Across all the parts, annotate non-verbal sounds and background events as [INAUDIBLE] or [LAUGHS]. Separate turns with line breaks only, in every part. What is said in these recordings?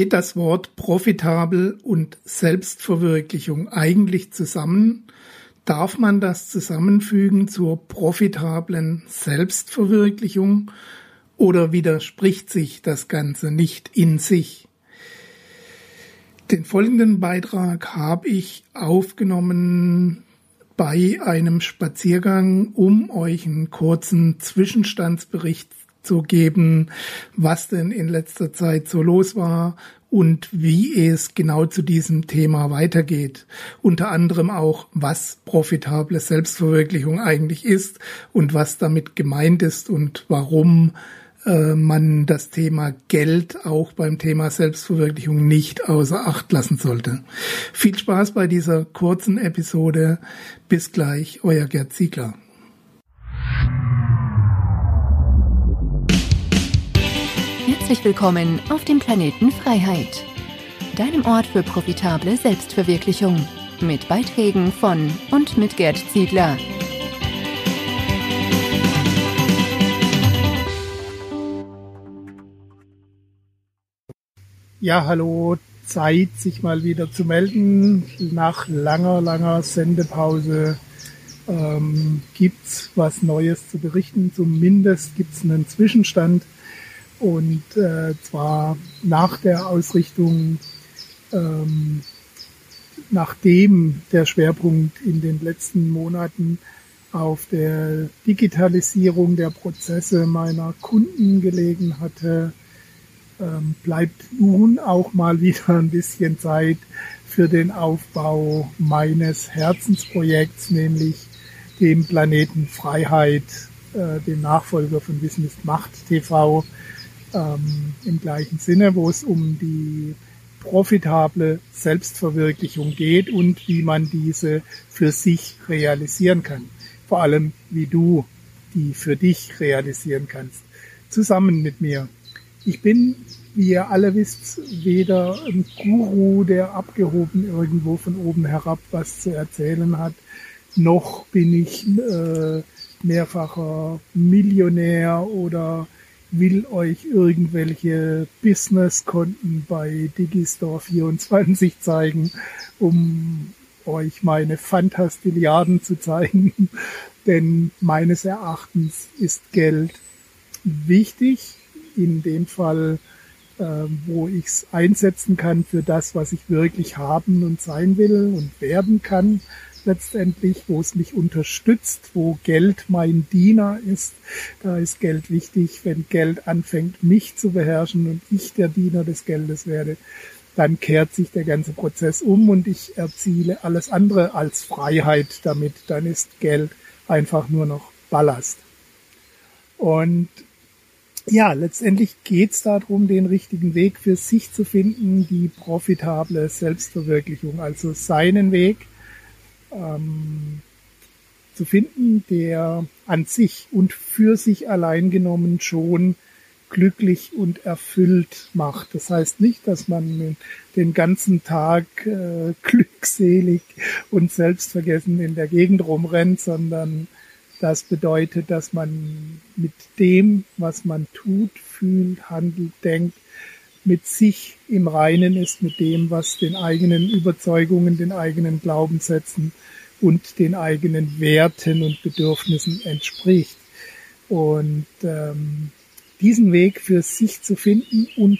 Geht das Wort profitabel und Selbstverwirklichung eigentlich zusammen? Darf man das zusammenfügen zur profitablen Selbstverwirklichung oder widerspricht sich das Ganze nicht in sich? Den folgenden Beitrag habe ich aufgenommen bei einem Spaziergang, um euch einen kurzen Zwischenstandsbericht zu geben, was denn in letzter Zeit so los war und wie es genau zu diesem Thema weitergeht. Unter anderem auch, was profitable Selbstverwirklichung eigentlich ist und was damit gemeint ist und warum äh, man das Thema Geld auch beim Thema Selbstverwirklichung nicht außer Acht lassen sollte. Viel Spaß bei dieser kurzen Episode. Bis gleich, euer Gerd Ziegler.
Herzlich willkommen auf dem Planeten Freiheit, deinem Ort für profitable Selbstverwirklichung, mit Beiträgen von und mit Gerd Ziegler.
Ja, hallo, Zeit, sich mal wieder zu melden. Nach langer, langer Sendepause ähm, gibt's was Neues zu berichten. Zumindest gibt's einen Zwischenstand und äh, zwar nach der Ausrichtung, ähm, nachdem der Schwerpunkt in den letzten Monaten auf der Digitalisierung der Prozesse meiner Kunden gelegen hatte, ähm, bleibt nun auch mal wieder ein bisschen Zeit für den Aufbau meines Herzensprojekts, nämlich dem Planeten Freiheit, äh, dem Nachfolger von Wissen ist Macht TV, ähm, im gleichen Sinne, wo es um die profitable Selbstverwirklichung geht und wie man diese für sich realisieren kann. Vor allem, wie du die für dich realisieren kannst. Zusammen mit mir. Ich bin, wie ihr alle wisst, weder ein Guru, der abgehoben irgendwo von oben herab was zu erzählen hat, noch bin ich äh, mehrfacher Millionär oder will euch irgendwelche Businesskonten bei Digistore24 zeigen, um euch meine Fantastilliarden zu zeigen. [LAUGHS] Denn meines Erachtens ist Geld wichtig, in dem Fall, äh, wo ich es einsetzen kann für das, was ich wirklich haben und sein will und werden kann letztendlich, wo es mich unterstützt, wo Geld mein Diener ist. Da ist Geld wichtig. Wenn Geld anfängt, mich zu beherrschen und ich der Diener des Geldes werde, dann kehrt sich der ganze Prozess um und ich erziele alles andere als Freiheit damit. Dann ist Geld einfach nur noch Ballast. Und ja, letztendlich geht es darum, den richtigen Weg für sich zu finden, die profitable Selbstverwirklichung, also seinen Weg, ähm, zu finden, der an sich und für sich allein genommen schon glücklich und erfüllt macht. Das heißt nicht, dass man den ganzen Tag äh, [LAUGHS] glückselig und selbstvergessen in der Gegend rumrennt, sondern das bedeutet, dass man mit dem, was man tut, fühlt, handelt, denkt, mit sich im Reinen ist, mit dem, was den eigenen Überzeugungen, den eigenen Glaubenssätzen und den eigenen Werten und Bedürfnissen entspricht. Und ähm, diesen Weg für sich zu finden und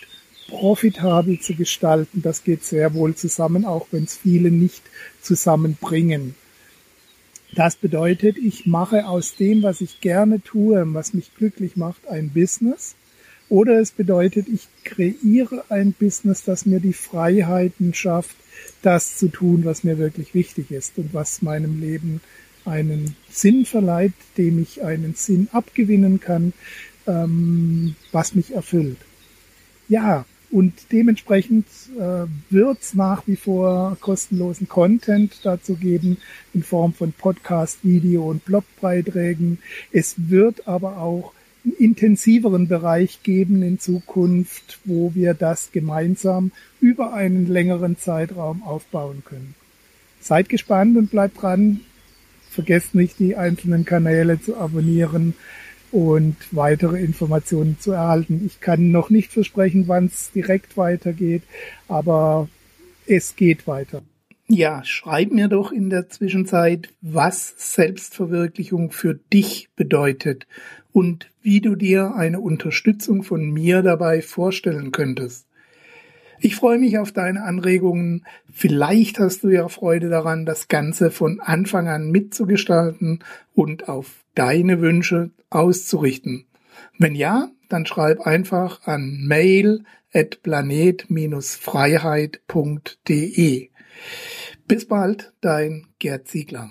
profitabel zu gestalten, das geht sehr wohl zusammen, auch wenn es viele nicht zusammenbringen. Das bedeutet, ich mache aus dem, was ich gerne tue, was mich glücklich macht, ein Business oder es bedeutet, ich kreiere ein Business, das mir die Freiheiten schafft, das zu tun, was mir wirklich wichtig ist und was meinem Leben einen Sinn verleiht, dem ich einen Sinn abgewinnen kann, ähm, was mich erfüllt. Ja, und dementsprechend äh, wird es nach wie vor kostenlosen Content dazu geben in Form von Podcast, Video und Blogbeiträgen. Es wird aber auch intensiveren Bereich geben in Zukunft, wo wir das gemeinsam über einen längeren Zeitraum aufbauen können. Seid gespannt und bleibt dran. Vergesst nicht, die einzelnen Kanäle zu abonnieren. und weitere Informationen zu erhalten. Ich kann noch nicht versprechen, wann es direkt weitergeht, aber es geht weiter. Ja, schreib mir doch in der Zwischenzeit, was Selbstverwirklichung für dich bedeutet und wie du dir eine Unterstützung von mir dabei vorstellen könntest. Ich freue mich auf deine Anregungen. Vielleicht hast du ja Freude daran, das Ganze von Anfang an mitzugestalten und auf deine Wünsche auszurichten. Wenn ja, dann schreib einfach an mail at planet-freiheit.de. Bis bald, dein Gerd Ziegler.